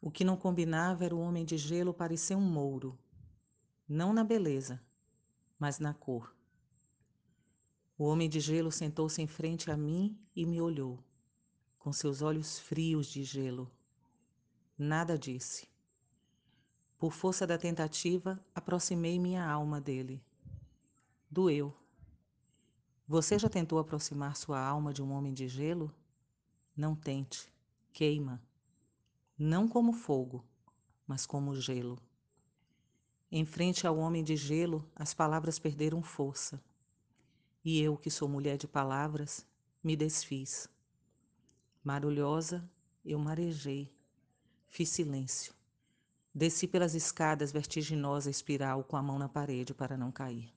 O que não combinava era o homem de gelo parecer um mouro, não na beleza, mas na cor. O homem de gelo sentou-se em frente a mim e me olhou, com seus olhos frios de gelo. Nada disse. Por força da tentativa, aproximei minha alma dele. Doeu. Você já tentou aproximar sua alma de um homem de gelo? Não tente. Queima. Não como fogo, mas como gelo. Em frente ao homem de gelo, as palavras perderam força. E eu, que sou mulher de palavras, me desfiz. Marulhosa, eu marejei. Fiz silêncio. Desci pelas escadas vertiginosa espiral com a mão na parede para não cair.